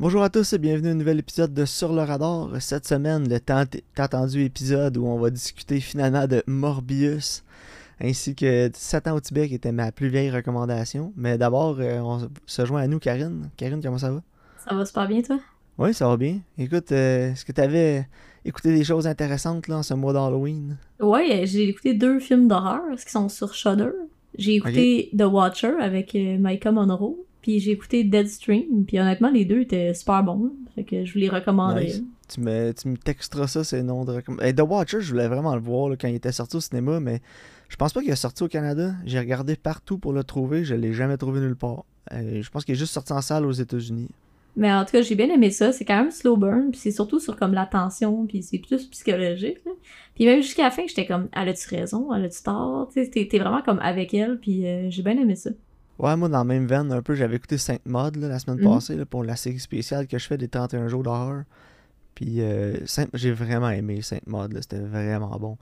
Bonjour à tous et bienvenue à un nouvel épisode de Sur le radar. Cette semaine, le tant attendu épisode où on va discuter finalement de Morbius ainsi que 7 ans au Tibet qui était ma plus vieille recommandation. Mais d'abord, euh, on se joint à nous, Karine. Karine, comment ça va? Ça va super bien, toi? Oui, ça va bien. Écoute, euh, est-ce que tu avais écouté des choses intéressantes là, en ce mois d'Halloween? Ouais, j'ai écouté deux films d'horreur qui sont sur Shudder. J'ai écouté The Watcher avec euh, Micah Monroe. Puis j'ai écouté Deadstream, puis honnêtement, les deux étaient super bons. Fait que je vous les recommanderais. Nice. Tu me, tu me texteras ça, c'est noms de recommandation. The Watcher, je voulais vraiment le voir là, quand il était sorti au cinéma, mais je pense pas qu'il est sorti au Canada. J'ai regardé partout pour le trouver, je l'ai jamais trouvé nulle part. Euh, je pense qu'il est juste sorti en salle aux États-Unis. Mais en tout cas, j'ai bien aimé ça. C'est quand même slow burn, puis c'est surtout sur comme la tension, puis c'est plus psychologique. Puis même jusqu'à la fin, j'étais comme, elle a-tu raison, elle a-tu tort? Tu sais, t'es vraiment comme avec elle, puis euh, j'ai bien aimé ça. Ouais, moi, dans la même veine, un peu, j'avais écouté Sainte Mode la semaine Mhm. passée là, pour la série spéciale que je fais des 31 jours d'horreur. Puis euh, j'ai vraiment aimé Sainte là, c'était vraiment bon.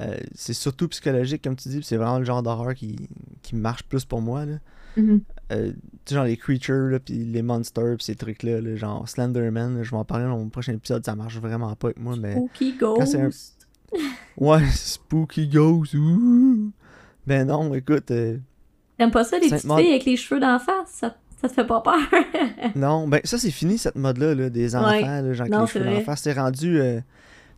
Euh, c'est surtout psychologique, comme tu dis, puis c'est vraiment le genre d'horreur qui, qui marche plus pour moi. Là. Mhm. Euh, tu sais, genre les creatures, là, puis les monsters, puis ces trucs-là, là, genre Slenderman, là, je vais en parler dans mon prochain épisode, ça marche vraiment pas avec moi, mais... Spooky un- Ghost. Ouais, Spooky Ghost, ouh! Ben non, écoute, euh, T'aimes pas ça, les petites filles avec les cheveux d'en face? Ça, ça te fait pas peur? non, ben ça c'est fini cette mode-là, là, des enfants, Ouais. là, genre Non, les cheveux d'en face, c'est rendu euh,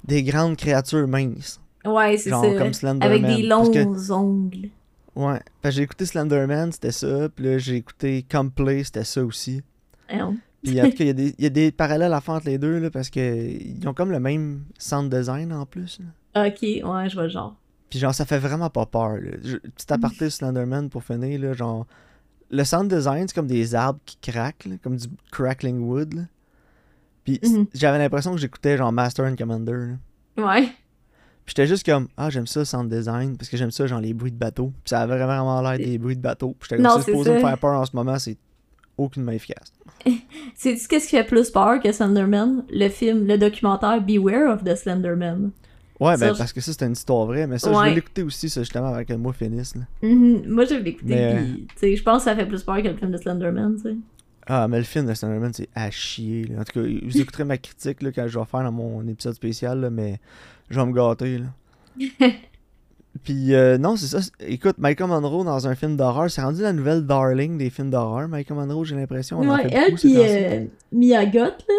des grandes créatures minces, ouais, c'est ça. comme Slenderman. Avec des longs que- ongles. ouais, j'ai écouté Slenderman, c'était ça, puis là j'ai écouté Complay, c'était ça aussi. Hein? Puis en tout cas, il y a des- il y, a des parallèles à faire entre les deux, là, parce que ils ont comme le même sound design en plus. là. Ok, ouais, je vois le genre. Puis genre, ça fait vraiment pas peur. Je- petit aparté sur Slenderman pour finir, là, genre... Le sound design, c'est comme des arbres qui craquent, là, comme du crackling wood. là. Puis Mhm. j'avais l'impression que j'écoutais genre Master and Commander. là. Ouais. Puis j'étais juste comme, ah, j'aime ça le sound design, parce que j'aime ça, genre les bruits de bateau. Puis ça avait vraiment l'air des bruits de bateau. Puis j'étais comme, supposé me faire peur en ce moment, c'est aucunement efficace. Sais-tu qu'est-ce qui fait plus peur que Slenderman? Le film, le documentaire Beware of the Slenderman. Ouais, ben Ça, parce que ça, c'était une histoire vraie, mais ça, je vais l'écouter aussi, ça, justement, avant que le mois finisse. Là. Mhm. Moi, je l'ai écouté, Mais- tu sais, je pense que ça fait plus peur que le film de Slenderman, tu sais. Ah, mais le film de Slenderman, c'est à chier. là. En tout cas, vous écouterez ma critique là, quand je vais faire dans mon épisode spécial, là, mais je vais me gâter. Là. Puis, euh, non, c'est ça. c'est- Écoute, Michael Monroe dans un film d'horreur, c'est rendu la nouvelle darling des films d'horreur. Michael Monroe, j'ai l'impression. en Ouais, fait elle temps-ci. euh, Mia Goth, là.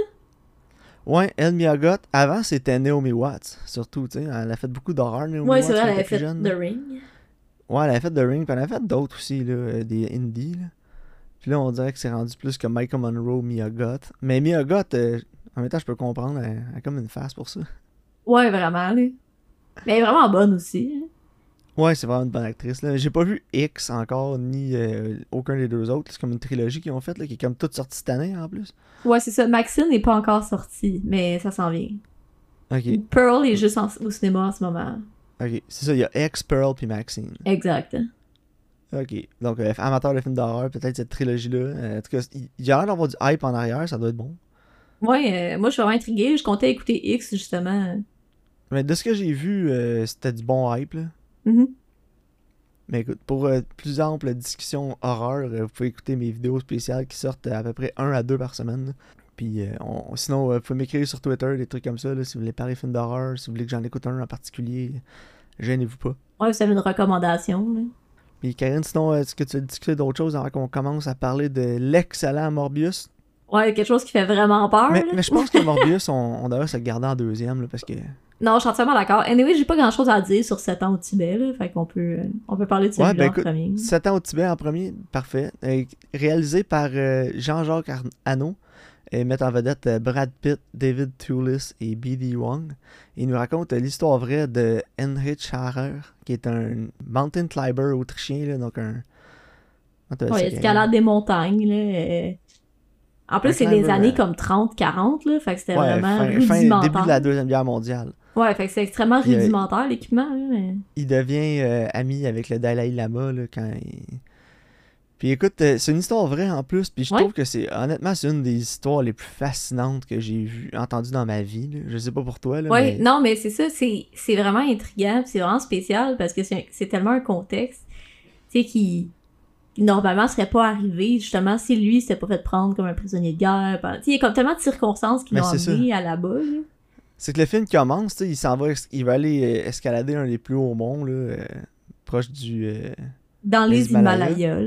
Ouais, elle, Miyagot. Avant, c'était Naomi Watts, surtout, tu sais. Elle a fait beaucoup d'horreur, Naomi Ouais, Watts. c'est vrai, elle plus fait jeune, The là. Ring. Ouais, elle a fait The Ring, puis elle a fait d'autres aussi, là, euh, des indies, là. Puis là, on dirait que c'est rendu plus que Michael Monroe, Mia Goth. Mais Mia Goth, euh, en même temps, je peux comprendre, elle, elle a comme une face pour ça. Ouais, vraiment, là. Mais elle est vraiment bonne aussi. Ouais, c'est vraiment une bonne actrice, là. J'ai pas vu X encore, ni euh, aucun des deux autres. C'est comme une trilogie qu'ils ont faite, là, qui est comme toute sortie cette année, en plus. Ouais, c'est ça. Maxine n'est pas encore sortie, mais ça s'en vient. Ok, Pearl est juste en- au cinéma en ce moment. ok. C'est ça, il y a X, Pearl, puis Maxine. Exact. Ok. Donc, euh, amateur de films d'horreur, peut-être cette trilogie-là. Euh, en tout cas, il y a l'air d'avoir du hype en arrière, ça doit être bon. Ouais, moi, je suis vraiment intriguée. Je comptais écouter X, justement. Mais de ce que j'ai vu, c'était du bon hype, là. Mhm. Mais écoute, pour euh, plus ample discussion horreur, euh, vous pouvez écouter mes vidéos spéciales qui sortent à peu près un à deux par semaine. Puis euh, on- sinon, euh, vous pouvez m'écrire sur Twitter des trucs comme ça, là, si vous voulez parler films d'horreur, si vous voulez que j'en écoute un en particulier, gênez-vous pas. Ouais, vous avez une recommandation, là. Puis Karine, sinon, est-ce que tu as discuté d'autres choses avant qu'on commence à parler de l'excellent Morbius? Ouais, quelque chose qui fait vraiment peur, mais, je pense que Morbius, on, on devrait se le garder en deuxième, là, parce que... Non, je suis entièrement d'accord. Anyway, j'ai pas grand chose à dire sur 7 ans au Tibet, là. Fait qu'on peut, euh, on peut parler de celui-là Ouais, ben en écoute, premier. 7 ans au Tibet en premier, parfait. Euh, réalisé par euh, Jean-Jacques Hano et met en vedette euh, Brad Pitt, David Toulis et B.D. Wong. Il nous raconte l'histoire vraie de Heinrich Harrer, qui est un mountain climber autrichien, là, donc un... Ouais, escalade des montagnes, là. Euh. En plus, c'est des années euh, comme 30-40, là. Fait que c'était? Ouais, vraiment fin, fin- rudimentaire. début de la Deuxième Guerre mondiale. Ouais, fait que c'est extrêmement Il a- rudimentaire, l'équipement, mais- il devient euh, ami avec le Dalai Lama là, quand il... Puis écoute, euh, c'est une histoire vraie en plus, puis je Ouais. trouve que c'est honnêtement c'est une des histoires les plus fascinantes que j'ai entendues dans ma vie. là. Je sais pas pour toi là, mais non, mais c'est ça, c'est vraiment intriguant, c'est vraiment spécial parce que c'est tellement un contexte, tu sais, qui normalement serait pas arrivé, justement, si lui s'était pas fait prendre comme un prisonnier de guerre. il y a comme tellement de circonstances qui Mais l'ont amené à là-bas. là. C'est que le film commence, il s'en va, il va aller euh, escalader un des plus hauts monts, là, euh, proche du. euh, Dans Les les Himalayas.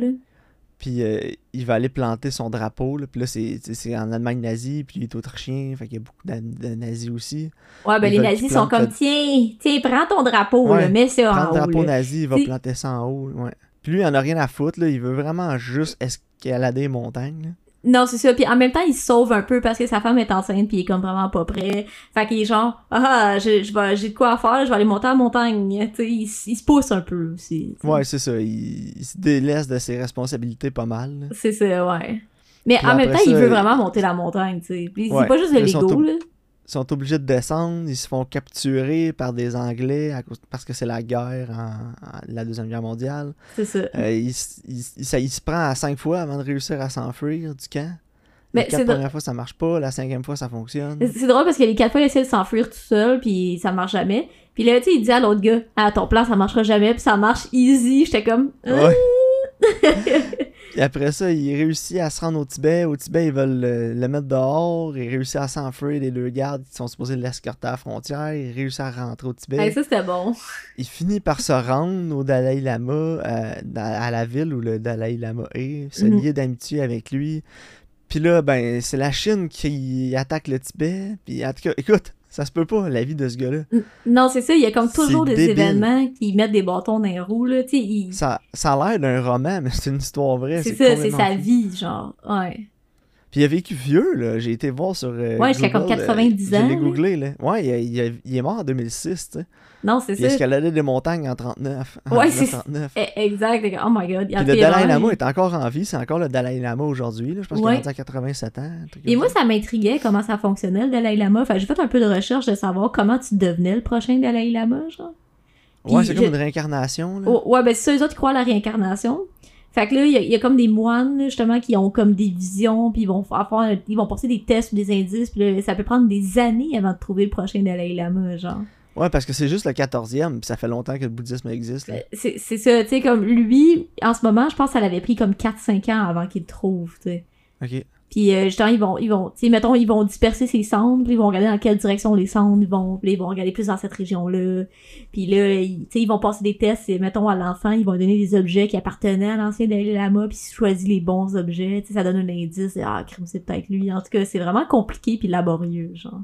Puis euh, il va aller planter son drapeau, là, puis là, c'est en Allemagne nazie, puis il est autrichien, fait qu'il y a beaucoup de, de nazis aussi. Ouais, ben Ils les nazis sont comme, tiens, tiens, prends ton drapeau, Ouais, là, mets ça en le haut. drapeau là. nazi, il va planter ça en haut, ouais. Puis lui, il en a rien à foutre, là, il veut vraiment juste escalader les montagnes, là. Non, c'est ça. Puis en même temps, il se sauve un peu parce que sa femme est enceinte puis il est comme vraiment pas prêt. Fait qu'il est genre, ah, vais, j'ai de quoi à faire, je vais aller monter la montagne. Tu sais, il, il se pousse un peu aussi. Ouais, c'est ça, il, il se délaisse de ses responsabilités pas mal. C'est ça, ouais. Mais Puis en même temps, il veut vraiment monter la montagne, tu sais. Ouais. c'est pas juste de l'ego, là. Ils sont obligés de descendre, ils se font capturer par des Anglais à cause- parce que c'est la guerre, en, en- la Deuxième Guerre mondiale. C'est ça. Euh, il, s- il s- ça, il se prend à cinq fois avant de réussir à s'enfuir du camp. Mais la premières fois, ça marche pas. La cinquième fois, ça fonctionne. C'est drôle parce que les quatre fois, il essaie de s'enfuir tout seul, puis ça marche jamais. Puis là, tu sais, il dit à l'autre gars, ah, ton plan, ça marchera jamais, puis ça marche easy. J'étais comme, Ouais. Puis après ça, il réussit à se rendre au Tibet. Au Tibet, ils veulent le, le mettre dehors. Il réussit à s'enfuir des deux gardes qui sont supposés l'escorter à la frontière. Il réussit à rentrer au Tibet. Hey, ça c'était bon. Il finit par se rendre au Dalai Lama, euh, à la ville où le Dalai Lama est, se Mhm. lier d'amitié avec lui. Puis là, ben, c'est la Chine qui attaque le Tibet. Puis en tout cas, écoute, ça se peut pas, la vie de ce gars-là. Non, c'est ça, il y a comme toujours des débile. événements qui mettent des bâtons dans les roues, là, tu sais, il- Ça, ça a l'air d'un roman, mais c'est une histoire vraie. c'est ça, c'est sa fou. vie, genre, ouais. Puis il a vécu vieux, là. J'ai été voir sur. euh, Ouais, jusqu'à comme Google, 90 euh, ans, Je l'ai googlé, là. Ouais, il, il il est mort en 2006, tu sais. Non, c'est Il ça. escaladait des montagnes en 39. en Ouais, c'est 39. Eh, Exact, oh my god. il Puis le fait Dalai Lama est encore en vie, c'est encore le Dalai Lama aujourd'hui. là. Je pense qu'il Ouais. est rendu à 87 ans. Et moi, ça. m'intriguait comment ça fonctionnait, le Dalai Lama. Fait que j'ai fait un peu de recherche de savoir comment tu devenais le prochain Dalai Lama, genre. Ouais, Puis c'est comme une réincarnation. Là. Oh, ouais, ben c'est ça, les autres qui croient à la réincarnation. Fait que là, il y, a- il y a comme des moines, justement, qui ont comme des visions, puis ils vont faire, faire- ils vont passer des tests ou des indices, puis là, ça peut prendre des années avant de trouver le prochain Dalai Lama, genre. Ouais, parce que c'est juste le 14e, puis ça fait longtemps que le bouddhisme existe. Euh, C'est c'est ça, tu sais, comme lui, en ce moment, je pense que ça l'avait pris comme 4-5 ans avant qu'il le trouve, tu sais. Ok. Puis euh, justement, ils vont, ils vont, tu sais, mettons, ils vont disperser ses cendres, puis ils vont regarder dans quelle direction les cendres ils vont, puis ils vont regarder plus dans cette région-là. Puis là, ils, tu sais, ils vont passer des tests, et mettons, à l'enfant, ils vont donner des objets qui appartenaient à l'ancien Dalai Lama, puis s'il choisit les bons objets, tu sais, ça donne un indice, et, ah, crime, c'est peut-être lui. En tout cas, c'est vraiment compliqué puis laborieux, genre.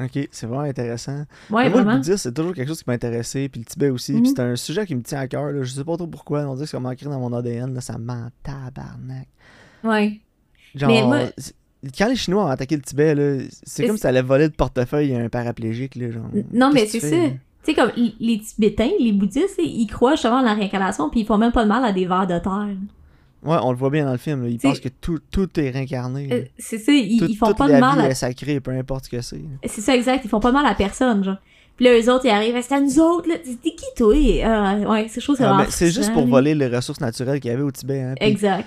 Ok, c'est vraiment intéressant. Ouais, moi, le bouddhisme, c'est toujours quelque chose qui m'a intéressé, puis le Tibet aussi. Mhm. Puis c'est un sujet qui me tient à cœur. là. Je sais pas trop pourquoi. On dirait que c'est comme ancré dans mon ADN. Là, ça m'en tabarnak. Ouais. Genre, Mais moi- c'est- quand les Chinois ont attaqué le Tibet, c'est comme si ça allait voler le portefeuille à un paraplégique. Là, genre. Non, mais c'est ça. Tu sais, comme les Tibétains, les bouddhistes, ils croient justement à la réincarnation, puis ils font même pas de mal à des vers de terre. Ouais, on le voit bien dans le film. là. Ils pensent que tout, tout est réincarné. Euh, C'est ça, ils, Tout- ils font toute pas de mal vie à est sacrée, peu importe ce que c'est. C'est ça, exact. Ils font pas mal à personne, genre. Puis là, eux autres, ils arrivent, c'est à nous autres, là. T'es qui, toi? Euh, ouais, c'est chaud, c'est Ah, ben, c'est juste pour voler les ressources naturelles qu'il y avait au Tibet. Hein. Exact.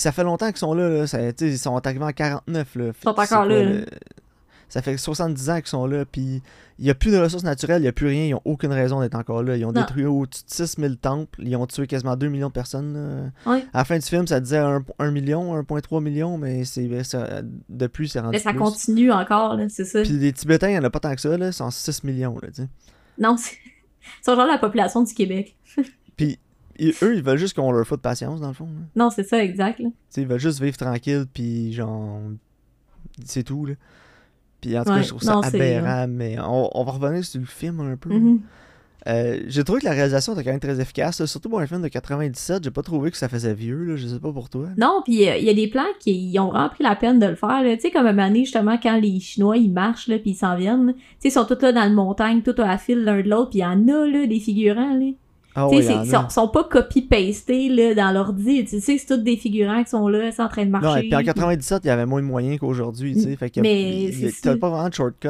Ça fait longtemps qu'ils sont là. là. Ça, ils sont arrivés en 49. Là. sont C'est encore quoi, là, le- Ça fait 70 ans qu'ils sont là. Puis il n'y a plus de ressources naturelles, il n'y a plus rien. Ils n'ont aucune raison d'être encore là. Ils ont Non. détruit au-dessus de 6000 temples. Ils ont tué quasiment 2 millions de personnes. Ouais. À la fin du film, ça disait 1, million, 1,3 million. Mais c'est ça- depuis, c'est rendu Mais ça plus. continue encore, là, c'est ça. Puis les Tibétains, il n'y en a pas tant que ça. Là. Ils sont 6 millions. Là, t'sais. Non, c'est. Ils sont genre la population du Québec. Puis ils- eux, ils veulent juste qu'on leur foute patience, dans le fond. là. Non, c'est ça, exact, là. Ils veulent juste vivre tranquille, puis genre. C'est tout, là. Puis en tout cas, je trouve ça non, c'est- aberrant, mais on, on va revenir sur le film un peu. Mhm. Euh, j'ai trouvé que la réalisation était quand même très efficace, là. surtout pour un film de 97. J'ai pas trouvé que ça faisait vieux, là. je sais pas pour toi. Non, puis euh, il y a des plans qui ils ont vraiment pris la peine de le faire. Tu sais, comme à donné, justement, quand les Chinois, ils marchent, là, puis ils s'en viennent. Tu sais, ils sont tous là dans le montagne, tout à la file l'un de l'autre, puis il y en a, là, des figurants, là. Ah Tu sais, ils sont, sont pas copy-pastés, dans l'ordi. Tu sais, c'est tous des figurants qui sont là, c'est en train de marcher. Non, et puis en 97, il y avait moins de moyens qu'aujourd'hui, tu sais. Fait que Mais t'as pas vraiment de shortcut.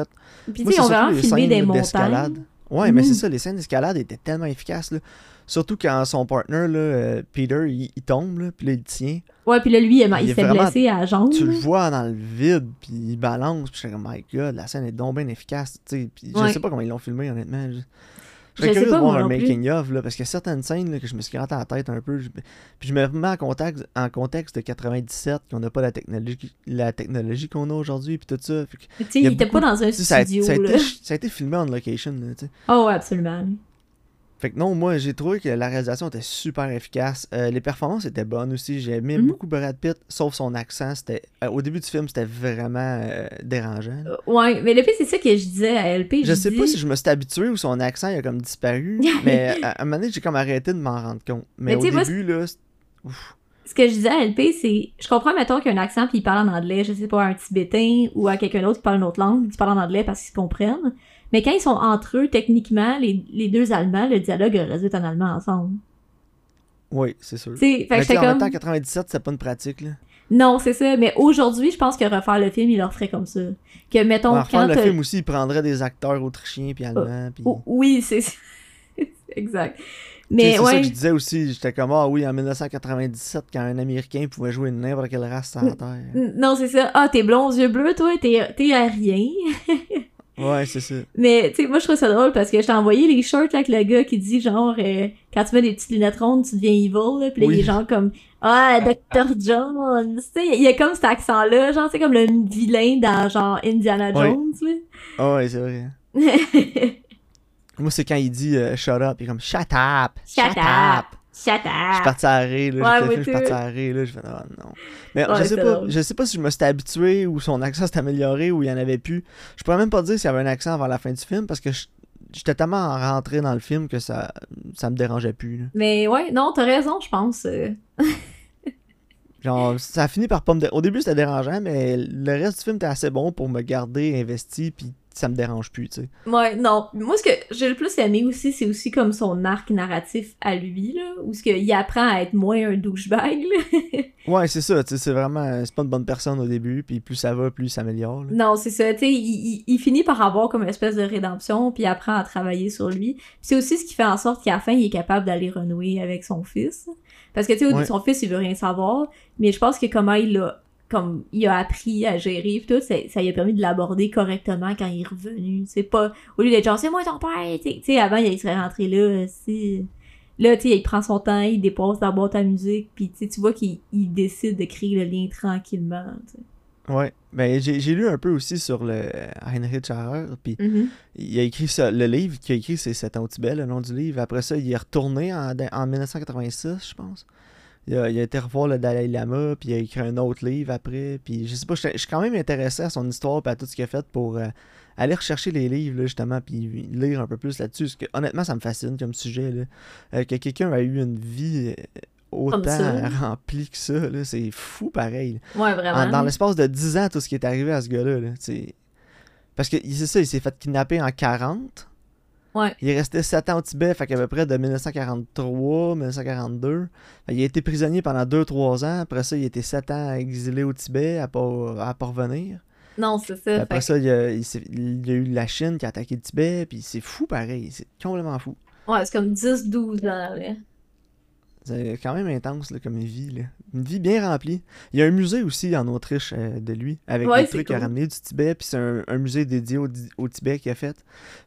Puis, tu sais, on va filmer des montagnes. Ouais, mais c'est ça, les scènes d'escalade étaient tellement efficaces, là. Surtout quand son partner, là, euh, Peter, il, il tombe, là, puis là, il tient. Ouais, puis là, lui, il, il Il se est fait vraiment- blesser à la jambe. tu le vois dans le vide, puis il balance, puis je suis comme, my god, la scène est donc bien efficace, tu sais. Puis je Ouais. sais pas comment ils l'ont filmé, honnêtement. Je- serais curieux de voir un non plus. making-of, là, parce qu'il y a certaines scènes là, que je me suis gratté la tête un peu. je- Puis je me remets en contexte, en contexte de 97, qu'on n'a pas la technologie, la technologie qu'on a aujourd'hui, puis tout ça. Sais, Il était beaucoup- pas dans un tu sais, ça, a, studio, ça a là. été, ça a été filmé en location, là. Oh, absolument. Fait que non, moi, j'ai trouvé que la réalisation était super efficace. Euh, les performances étaient bonnes aussi. J'ai aimé Mhm. beaucoup Brad Pitt, sauf son accent. C'était euh, Au début du film, c'était vraiment euh, dérangeant. Ouais, mais le pire, c'est ça que je disais à LP. Je sais dis- pas si je me suis habitué ou son accent il a comme disparu, mais à, à un moment donné, j'ai comme arrêté de m'en rendre compte. Mais, Mais au moi, début, là, ouf. Ce que je disais à LP, c'est. Je comprends, mettons, qu'il y a un accent puis il parle en anglais, je sais pas, à un Tibétain ou à quelqu'un d'autre qui parle une autre langue, ils parlent en anglais parce qu'ils se comprennent. Mais quand ils sont entre eux, techniquement, les, les deux Allemands, le dialogue résulte en allemand ensemble. oui, c'est sûr. Fait Mais que en même comme. temps, 97, c'est pas une pratique. Là. Non, c'est ça. Mais aujourd'hui, je pense que refaire le film, il leur ferait comme ça. Que, mettons, En refaire quand. le film aussi, il prendrait des acteurs autrichiens puis allemands. puis- Oh, oui, c'est. exact. Mais c'est ça que je disais aussi. J'étais comme, ah oui, en 1997, quand un Américain pouvait jouer n'importe quelle race sur la Terre. Non, c'est ça. Ah, t'es blond aux yeux bleus, toi, t'es t'es à rien. Ouais, c'est ça. Mais, tu sais, moi, je trouve ça drôle parce que je t'ai envoyé les shorts avec le gars qui dit, genre, euh, quand tu mets des petites lunettes rondes, tu deviens evil, là. Pis là, Oui. il est genre comme, ah, Dr. Jones. Tu sais, il y a comme cet accent-là, genre, c'est comme le vilain dans, genre, Indiana. Jones, Ah ouais, c'est vrai. là. Moi, c'est quand il dit euh, shut up. Il est comme shut up. Shut up. Shut Je suis parti à rire, là. Ouais, je suis parti à rire, là. Je fais, ah non. Mais Ouais, je sais pas, je sais pas si je me suis habitué ou son accent s'est amélioré ou il y en avait plus. Je pourrais même pas dire s'il y avait un accent avant la fin du film parce que je- j'étais tellement rentré dans le film que ça, ça me dérangeait plus, là. Mais ouais, non, t'as raison, je pense. euh. Genre, ça a fini par pas me. dé- Au début, c'était dérangeant, mais le reste du film était assez bon pour me garder investi, puis ça me dérange plus, tu sais. Ouais, non. Moi, ce que j'ai le plus aimé aussi, c'est aussi comme son arc narratif à lui, là, où ce qu'il apprend à être moins un douchebag, là. Ouais, c'est ça, tu sais, c'est vraiment. C'est pas une bonne personne au début, puis plus ça va, plus il s'améliore. Non, c'est ça. Tu sais, il, il- il finit par avoir comme une espèce de rédemption, puis il apprend à travailler sur lui. Puis c'est aussi ce qui fait en sorte qu'à la fin, il est capable d'aller renouer avec son fils. Parce que, tu sais, Ouais. son fils, il veut rien savoir, mais je pense que comment il a, comme, il a appris à gérer, pis tout, ça, ça lui a permis de l'aborder correctement quand il est revenu. C'est pas, au lieu d'être genre, c'est moi ton père, tu sais, avant, il serait rentré là, si... Là, tu sais, il prend son temps, il dépose la boîte à musique, puis tu vois qu'il il décide de créer le lien tranquillement, tu sais. Ouais. Ben, j'ai lu un peu aussi sur le Heinrich Harrer, puis Mhm. il a écrit ça. Le livre qu'il a écrit, c'est 7 ans au Tibet, le nom du livre. Après ça, il est retourné en, en 1986, je pense. Il a, il a été revoir le Dalai Lama, puis il a écrit un autre livre après. Puis je sais pas, je je suis quand même intéressé à son histoire, puis à tout ce qu'il a fait pour euh, aller rechercher les livres, là, justement, puis lire un peu plus là-dessus. Parce que honnêtement, ça me fascine comme sujet, là. Euh, que quelqu'un a eu une vie euh, autant remplie que ça, c'est fou pareil. Ouais, En- vraiment. dans l'espace de 10 ans, tout ce qui est arrivé à ce gars-là, là, c'est... Parce que c'est ça, il s'est fait kidnapper en 40. Ouais. Il est resté 7 ans au Tibet, fait qu'à peu près de 1943, 1942. Fait, il a été prisonnier pendant 2-3 ans. Après ça, il a été 7 ans exilé au Tibet à pas, à pas revenir. Non, c'est Puis ça. après fait ça, il y, a, il a eu la Chine qui a attaqué le Tibet, puis c'est fou pareil, c'est complètement fou. Ouais, c'est comme 10-12 ans, là. C'est quand même intense là, comme une vie. Là. Une vie bien remplie. Il y a un musée aussi en Autriche euh, de lui, avec Ouais, des trucs à cool. ramener du Tibet, puis c'est un, un musée dédié au, au Tibet qu'il a fait.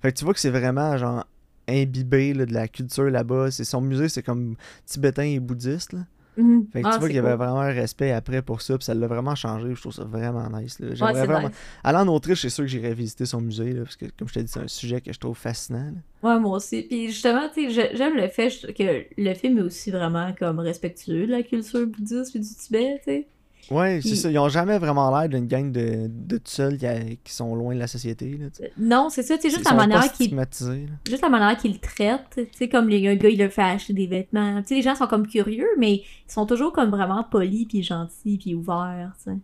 Fait que tu vois que c'est vraiment genre imbibé là, de la culture là-bas. C'est son musée, c'est comme tibétain et bouddhiste. Là. Mhm. Fait que Ah, tu vois c'est qu'il y avait cool. vraiment un respect après pour ça, puis ça l'a vraiment changé. Je trouve ça vraiment nice. Là. J'aimerais Ouais, c'est vraiment... nice. Aller en Autriche, c'est sûr que j'irais visiter son musée, là, parce que comme je t'ai dit, c'est un sujet que je trouve fascinant. là. Ouais, moi aussi. Puis justement, tu sais, je- j'aime le fait que le film est aussi vraiment comme respectueux de la culture bouddhiste et du Tibet, tu sais. Ouais, c'est Puis- ça. Ils ont jamais vraiment l'air d'une gang de, de tout seuls qui, sont loin de la société. Là, sais. Non, c'est ça, sais, juste Ils la manière qu'il stigmatisés, là. juste la manière qu'il le traite, tu sais, comme les, un gars, il leur fait acheter des vêtements. Tu sais, les gens sont comme curieux, mais ils sont toujours comme vraiment polis, puis gentils, puis ouverts, tu sais.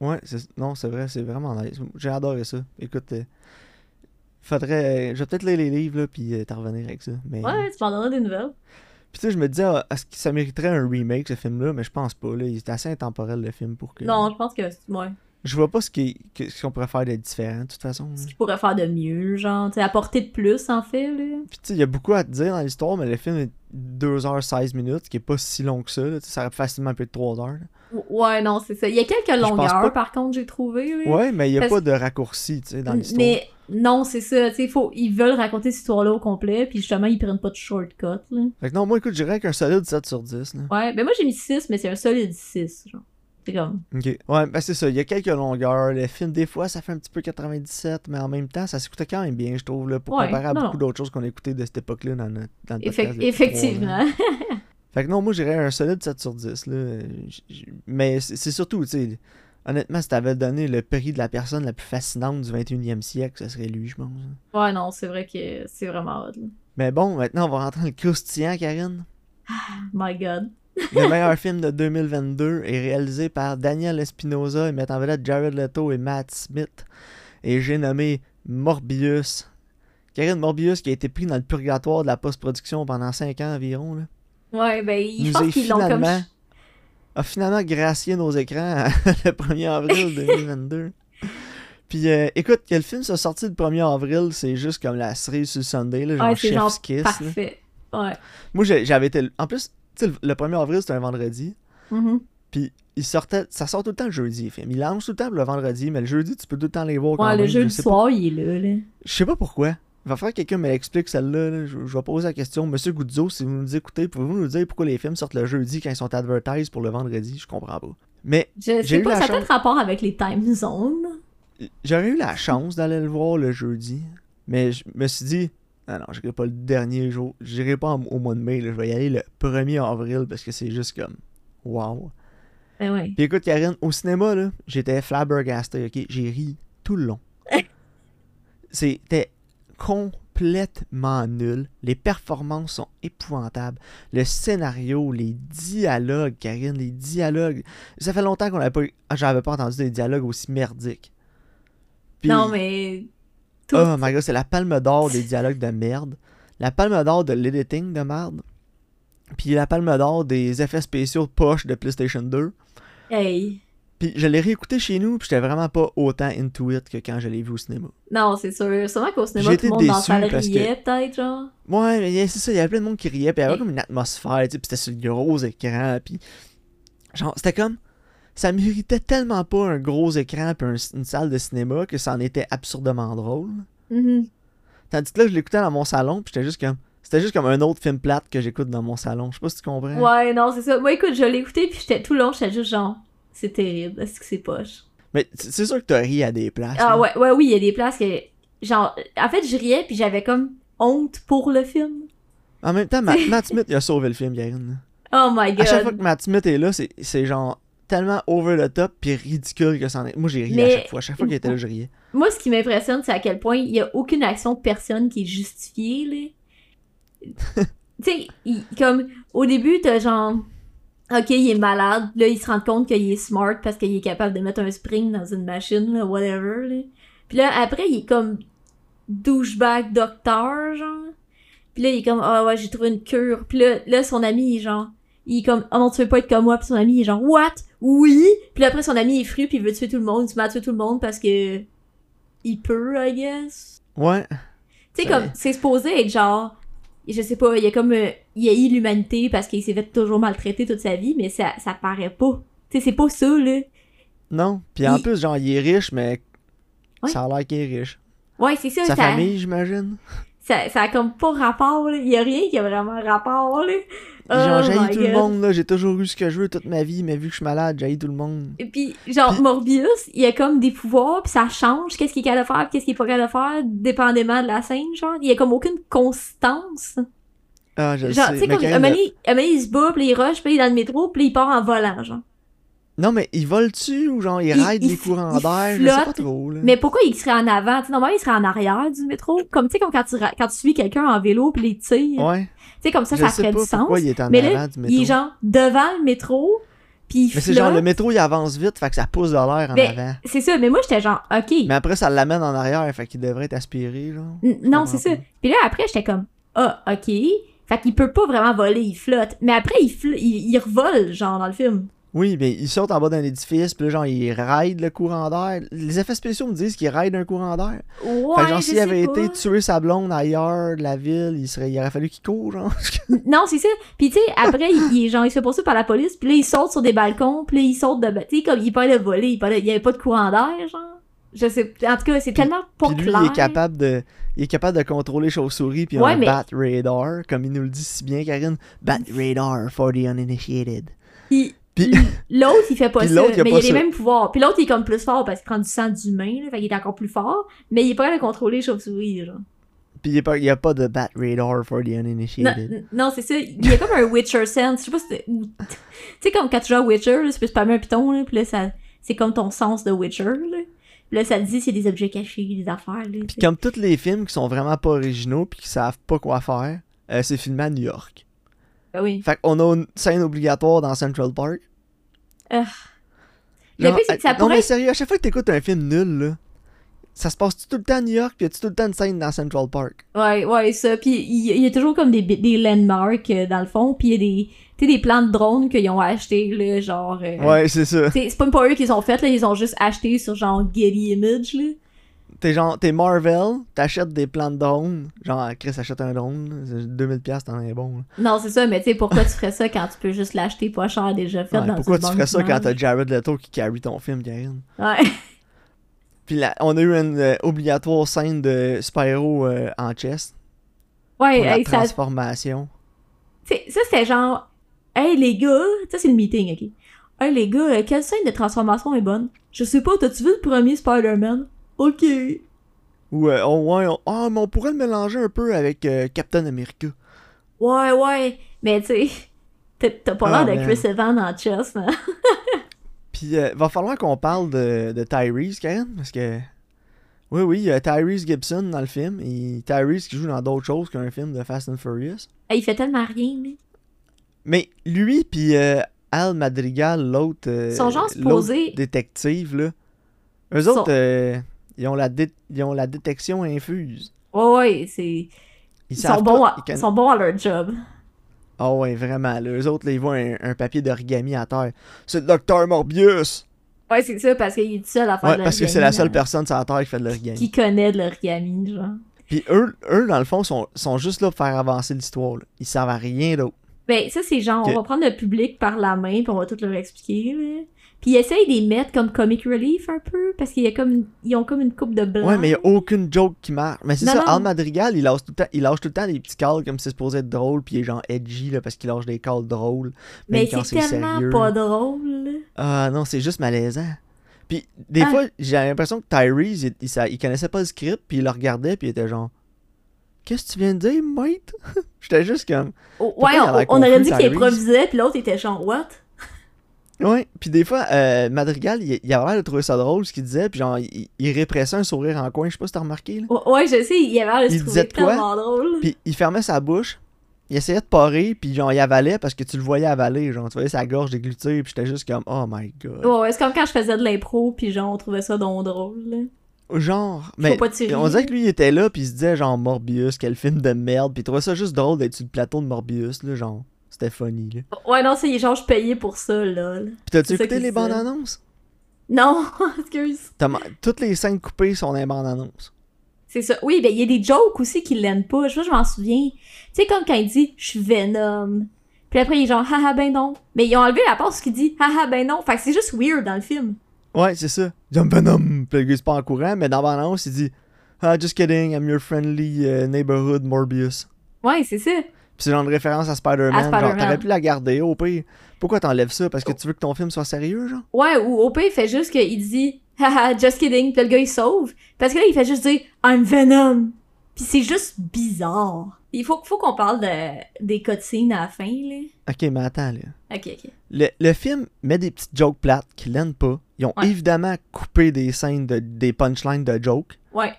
Ouais, c'est- non, c'est vrai, c'est vraiment nice. J'ai adoré ça. Écoute, euh, faudrait. Je vais peut-être lire les livres, là, puis euh, t'en revenir avec ça. Mais... Ouais, tu m'en donneras des nouvelles. Puis tu sais, je me disais, ah, est-ce que ça mériterait un remake, ce film-là, mais je pense pas, là. Il est assez intemporel, le film, pour que. Non, je pense que, ouais. Je vois pas ce qu'on pourrait faire de différent, de toute façon. Ce qu'il pourrait faire de mieux, genre, tu sais, apporter de plus, en fait, là. Puis tu sais, il y a beaucoup à te dire dans l'histoire, mais le film est 2h16 minutes, qui est pas si long que ça. là. Ça aurait facilement pu être 3 heures. là. Ouais, non, c'est ça. Il y a quelques longueurs, pas- par contre, j'ai trouvé. oui. Ouais, mais il y a Parce- pas de raccourci, tu sais, dans l'histoire. Mais non, c'est ça. Tu sais, faut... ils veulent raconter cette histoire-là au complet, puis justement, ils prennent pas de shortcut, là. Fait que non, moi, écoute, je dirais qu'un solide 7 sur 10. Là. Ouais, ben moi, j'ai mis 6, mais c'est un solide 6, genre. C'est comme... Ok. Ouais, ben c'est ça. Il y a quelques longueurs. Le film, des fois, ça fait un petit peu 97, mais en même temps, ça s'écoutait quand même bien, je trouve, là, pour Ouais, comparer à non. beaucoup d'autres choses qu'on a écoutées de cette époque-là dans, notre, dans le Effec- podcast depuis Effectivement. trois. Fait que non, moi, je dirais un solide 7 sur 10. Là. J- Mais c'est c'est surtout, tu sais, honnêtement, si t'avais donné le prix de la personne la plus fascinante du 21e siècle, ce serait lui, je pense. ouais, non, c'est vrai que c'est vraiment hot, là. Mais bon, maintenant, on va rentrer dans le croustillant, Karine. My God. Le meilleur film de 2022 est réalisé par Daniel Espinosa et met en vedette Jared Leto et Matt Smith. Et j'ai nommé Morbius. Karine Morbius qui a été pris dans le purgatoire de la post-production pendant 5 ans environ. Là, Ouais, ben, je pense qu'ils l'ont comme... a finalement gracié nos écrans le 1er avril 2022. Puis euh, écoute, que le film soit sorti le 1er avril, c'est juste comme la cerise sur le Sunday, là, genre Ouais, Chef's genre Kiss. là. parfait. Ouais. Moi, j'avais été. En plus, tu sais, le- le 1er avril, c'était un vendredi. Mhm. Puis il sortait, ça sort tout le temps le jeudi, les films. Il lance tout le temps le vendredi, mais le jeudi, tu peux tout le temps les voir quand Ouais, même. le je jeudi pas- soir, il est là, là. Je sais pas pourquoi. Il va falloir que quelqu'un me l'explique celle-là. là. Je, je vais poser la question. Monsieur Goudzo, si vous nous écoutez, pouvez-vous nous dire pourquoi les films sortent le jeudi quand ils sont advertised pour le vendredi? Je comprends pas. Mais Je sais eu pas, ça a chance- peut-être rapport avec les time zones. j'aurais eu la chance d'aller le voir le jeudi. Mais je me suis dit, ah non, j'irai pas le dernier jour. J'irai pas au mois de mai. là. Je vais y aller le 1er avril parce que c'est juste comme. Wow. Ben ouais. Puis écoute, Karine, au cinéma, là, j'étais flabbergasté, ok? J'ai ri tout le long. C'était complètement nul. Les performances sont épouvantables. Le scénario, les dialogues, Karine, les dialogues. Ça fait longtemps qu'on n'avait pas ah, J'avais pas entendu des dialogues aussi merdiques. Puis- Non, mais... Tout... Oh my god, c'est la palme d'or des dialogues de merde. La palme d'or de l'editing de merde. Puis la palme d'or des effets spéciaux de poche de PlayStation 2. Hey. Puis je l'ai réécouté chez nous, puis j'étais vraiment pas autant into it que quand je l'ai vu au cinéma. Non, c'est sûr. Sûrement qu'au cinéma, tout le monde déçu salle que- riait, peut-être, genre. Ouais, mais c'est ça, il y avait plein de monde qui riait, puis il y avait Et- comme une atmosphère, tu sais, puis c'était sur le gros écran, puis genre, c'était comme, ça méritait tellement pas un gros écran puis un- une salle de cinéma que ça en était absurdement drôle. Mhm. Tandis que là, je l'écoutais dans mon salon, puis j'étais juste comme, c'était juste comme un autre film plate que j'écoute dans mon salon. Je sais pas si tu comprends. Ouais, non, c'est ça. Moi, écoute, je l'ai écouté, puis j'étais tout long, j'étais juste genre... C'est terrible. Est-ce que c'est poche? Mais c'est sûr que t'as ri à des places. Ah là. ouais, ouais, oui, il y a des places que... Genre, en fait, je riais, puis j'avais comme honte pour le film. En même temps, Ma- Matt Smith, il a sauvé le film, Karine. Oh my god. À chaque fois que Matt Smith est là, c'est genre tellement over the top puis ridicule que c'en est. Moi, j'ai ri à chaque fois. À chaque fois qu'il était là, je riais. Moi, ce qui m'impressionne, c'est à quel point il y a aucune action de personne qui est justifiée, là. tu sais, comme, au début, t'as genre... Ok, il est malade. Là, il se rend compte qu'il est smart parce qu'il est capable de mettre un spring dans une machine, là, whatever, là. Puis là, après, il est comme douchebag docteur, genre. Puis là, il est comme, ah ouais, j'ai trouvé une cure. Puis là, là, son ami, il est genre, il est comme, oh non, tu veux pas être comme moi. Puis son ami, il est genre, what? Oui! Puis là, après, son ami est fru, puis il veut tuer tout le monde. Il se met à tuer tout le monde parce que il peut, I guess. Ouais. Tu sais, comme, c'est supposé être genre, je sais pas, il y a comme, euh, il a eu l'humanité parce qu'il s'est fait toujours maltraiter toute sa vie, mais ça, ça paraît pas. Tu sais, c'est pas ça, là. Non. Puis en Il- plus, genre, il est riche, mais Ouais. ça a l'air qu'il est riche. Ouais, c'est ça, Sa ça, famille, j'imagine. ça, ça a comme pas rapport, là. Il y a rien qui a vraiment rapport, là. Genre, Oh tout le monde, là. J'ai toujours eu ce que je veux toute ma vie, mais vu que je suis malade, j'ai tout le monde. Et puis, genre, Morbius, il a comme des pouvoirs, puis ça change qu'est-ce qu'il est capable de faire, qu'est-ce qu'il est pas capable de faire, dépendamment de la scène, genre. Il y a comme aucune constance. Ah, je le Genre, sais. tu sais, comme, un il- il se bat, puis il rush, puis il est dans le métro, puis il part en volant, genre. Non, mais il vole-tu ou genre, il, Il- ride il des f- courants il d'air? Je sais pas trop, là. Mais pourquoi il serait en avant? Tu sais, normalement, il serait en arrière du métro. Comme, tu sais, comme quand tu, quand tu suis quelqu'un en vélo, puis les tire. Ouais. Tu sais, comme ça, je ça ferait du sens. il est en Mais là, du métro. il est genre devant le métro, puis il Mais c'est genre, le métro, il avance vite, fait que ça pousse de l'air en Mais- avant. C'est ça, mais moi, j'étais genre, OK. Mais après, ça l'amène en arrière, fait qu'il devrait être aspiré, genre. N- non, c'est ça. Puis là, après, j'étais comme, ah, OK. Fait qu'il peut pas vraiment voler, il flotte. Mais après, il, il, il revole, genre, dans le film. Oui, mais il saute en bas d'un édifice, puis là, genre, il ride le courant d'air. Les effets spéciaux me disent qu'il ride un courant d'air. Ouais, fait que genre, s'il avait pas. été tuer sa blonde ailleurs de la ville, il, serait, il aurait fallu qu'il court, genre. Non, c'est ça. Puis tu sais, après, il, il genre, il se fait poursuivre par la police, puis là, il saute sur des balcons, puis là, il saute de... Tu sais, comme, il peut de voler, il, peut il y avait pas de courant d'air, genre. Je sais... En tout cas, c'est tellement pas Puis lui, clair. il est capable de. Il est capable de contrôler chauves-souris puis Ouais, un mais- bat radar, comme il nous le dit si bien, Karine. Bat radar for the uninitiated. Puis Puis, l'autre, il fait pas ça, il mais il a les mêmes pouvoirs. Puis l'autre, il est comme plus fort parce qu'il prend du sang d'humain, là, fait qu'il est encore plus fort, mais il est pas capable de contrôler les chauves-souris, genre. puis il n'y a, a pas de bat radar for the uninitiated. non, c'est ça. Il y a comme un Witcher sense. Je sais pas si c'est- Tu sais, comme quand tu joues à Witcher, là, tu peux spammer un piton, là, puis là, ça... c'est comme ton sens de Witcher, là. Puis là, ça te dit a des objets cachés, des affaires, là. Puis comme tous les films qui sont vraiment pas originaux puis qui savent pas quoi faire, euh, c'est filmé à New York. Ah oui. Fait qu'on a une scène obligatoire dans Central Park. Ah. Le Genre, pire, c'est que ça euh, Non pourrait- mais sérieux, à chaque fois que t'écoutes un film nul, là, ça se passe tout le temps à New York puis y a tout le temps une scène dans Central Park? Ouais, ouais, ça. Puis il y, a toujours comme des, des landmarks euh, dans le fond, puis il y a des, des plans de drones qu'ils ont achetés, là, genre... euh, Ouais, c'est ça. C'est c'est pas pas eux qui les ont fait, là, ils ont juste acheté sur genre Getty Image, là. T'es genre, t'es Marvel, t'achètes des plans de. Genre, Chris achète un drone, là, c'est 2000$ t'en es bon. là. Non, c'est ça, mais tu sais, pourquoi tu ferais ça quand tu peux juste l'acheter pas cher déjà fait Ouais, dans pourquoi tu ferais ça quand t'as Jared Leto qui carry ton film, Karine? Ouais. Puis là, on a eu une euh, obligatoire scène de Spyro euh, en chest Ouais, pour la hey, ça, transformation. t'sais, ça c'était genre, hey les gars, ça c'est le meeting, ok. Hey les gars, euh, quelle scène de transformation est bonne? Je sais pas, t'as-tu vu le premier Spider-Man? Ok. Ou, euh, oh, ouais, on- ah, mais on pourrait le mélanger un peu avec euh, Captain America. Ouais, ouais, mais tu sais, t'as- pas Ah, l'air de. Chris Evans en chess, man. Puis, euh, va falloir qu'on parle de, de Tyrese, Karine, parce que. Oui, oui, il y a Tyrese Gibson dans le film, et Tyrese qui joue dans d'autres choses qu'un film de Fast and Furious. Il fait tellement rien, là. Mais lui, puis euh, Al Madrigal, l'autre. euh, sont genre l'autre supposés- détective, là. Eux autres, euh, ils, ont la dé- ils ont la détection infuse. Ouais, ouais, c'est. Ils, savent sont bons, à... ils conna- ils sont bons à leur job. Ah ouais, vraiment. Là, eux autres, là, ils voient un, un papier d'origami à terre. C'est le docteur Morbius! Ouais, c'est ça, parce qu'il est seul à faire Ouais, de parce que c'est l'origami, la seule là. personne sur la terre qui fait de l'origami. Qui connaît de l'origami, genre. Puis eux, eux, dans le fond, sont, sont juste là pour faire avancer l'histoire. là. Ils servent à rien d'autre. Ben, ça, c'est genre, on va prendre le public par la main, puis on va tout leur expliquer, là. Puis ils essayent de les mettre comme comic relief un peu, parce qu'il y a comme ils ont comme une coupe de blanc. Ouais, mais il n'y a aucune joke qui marche. Mais c'est ça, non. Al Madrigal, il lâche, tout le temps, il lâche tout le temps des petits calls comme si c'est supposé être drôle, puis il est genre edgy, là, parce qu'il lâche des calls drôles. Mais c'est tellement sérieux. pas drôle. Ah non, c'est juste malaisant. Puis des Ah. fois, j'ai l'impression que Tyrese, il, il, sa- il connaissait pas le script, puis il le regardait, puis il était genre Qu'est-ce que tu viens de dire, mate? J'étais juste comme Oh, ouais, on, on aurait dit qu'il improvisait, puis l'autre était genre, what? Ouais, puis des fois, euh, Madrigal, il, il avait l'air de trouver ça drôle ce qu'il disait, puis genre, il, il répressait un sourire en coin, je sais pas si t'as remarqué, là. Ouais, Ouais, je sais, il avait l'air de se disait trouver tellement drôle. Puis il fermait sa bouche, il essayait de parer, puis genre, il avalait parce que tu le voyais avaler, genre, tu voyais sa gorge déglutir, puis j'étais juste comme, oh my god. Ouais, ouais, c'est comme quand je faisais de l'impro, puis genre, on trouvait ça donc drôle, là. Genre, mais on dirait que lui, il était là, puis il se disait, genre, Morbius, quel film de merde, puis il trouvait ça juste drôle d'être sur le plateau de Morbius, là, genre, c'était funny, là. Ouais, non, c'est genre, je payais pour ça, là. Puis t'as-tu écouté les bandes annonces? Non, excuse. Toutes les scènes coupées sont dans les bandes annonces. C'est ça. Oui, ben il y a des jokes aussi qui l'aiment pas. Je sais pas, je m'en souviens. Tu sais, comme quand il dit « Je suis Venom ». Puis après, il est genre « Haha, ben non ». Mais ils ont enlevé la part où il dit « Haha, ben non ». Fait que c'est juste weird dans le film. Ouais, c'est ça. Jump Venom. Puis le gars, c'est pas en courant, mais dans la bande annonce, il dit, ah, just kidding, I'm your friendly uh, neighborhood Morbius. Ouais, c'est ça. C'est genre une référence à Spider-Man. À genre, t'aurais pu la garder au pire. Pourquoi t'enlèves ça? Parce que tu veux que ton film soit sérieux, genre? Ouais, ou OP, il fait juste qu'il dit « Haha, just kidding ». Puis le gars, il sauve. Parce que là, il fait juste dire « I'm Venom ». Puis c'est juste bizarre. Il faut, faut qu'on parle de, des cutscenes à la fin, là. Ok, mais attends, là. Ok, ok. Le, le film met des petites jokes plates qui l'aiment pas. Ils ont Ouais. évidemment coupé des scènes, de, des punchlines de jokes. Ouais.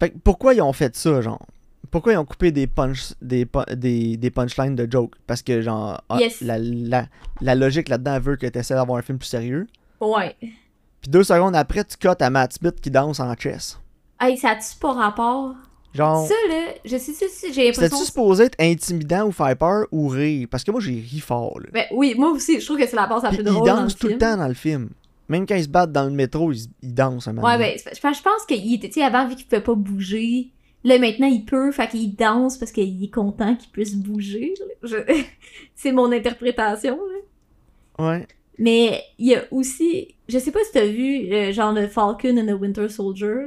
Fait que pourquoi ils ont fait ça, genre? Pourquoi ils ont coupé des, punch, des, des, des punchlines de jokes? Parce que, genre, ah, la, la, la logique là-dedans veut que tu essaies d'avoir un film plus sérieux. Ouais. Puis deux secondes après, tu cotes à Matt Smith qui danse en chess. Hey, ça a-tu pas rapport? Genre, Ça, là, je sais, ça, j'ai l'impression. c'était-tu supposé être intimidant ou faire peur ou rire? Parce que moi, j'ai ri fort, là. Ben oui, moi aussi, je trouve que c'est la passe la plus ils drôle. dans dansent tout le temps dans le film. Même quand ils se battent dans le métro, ils, ils dansent un moment Ouais, ben, c'est- je pense je pense qu'il était, tu sais, avant, vu qu'il pouvait pas bouger, là, maintenant, il peut, fait qu'il danse parce qu'il est content qu'il puisse bouger. Je- c'est mon interprétation, là. Ouais. Mais il y a aussi, je sais pas si t'as vu, euh, genre le Falcon and the Winter Soldier.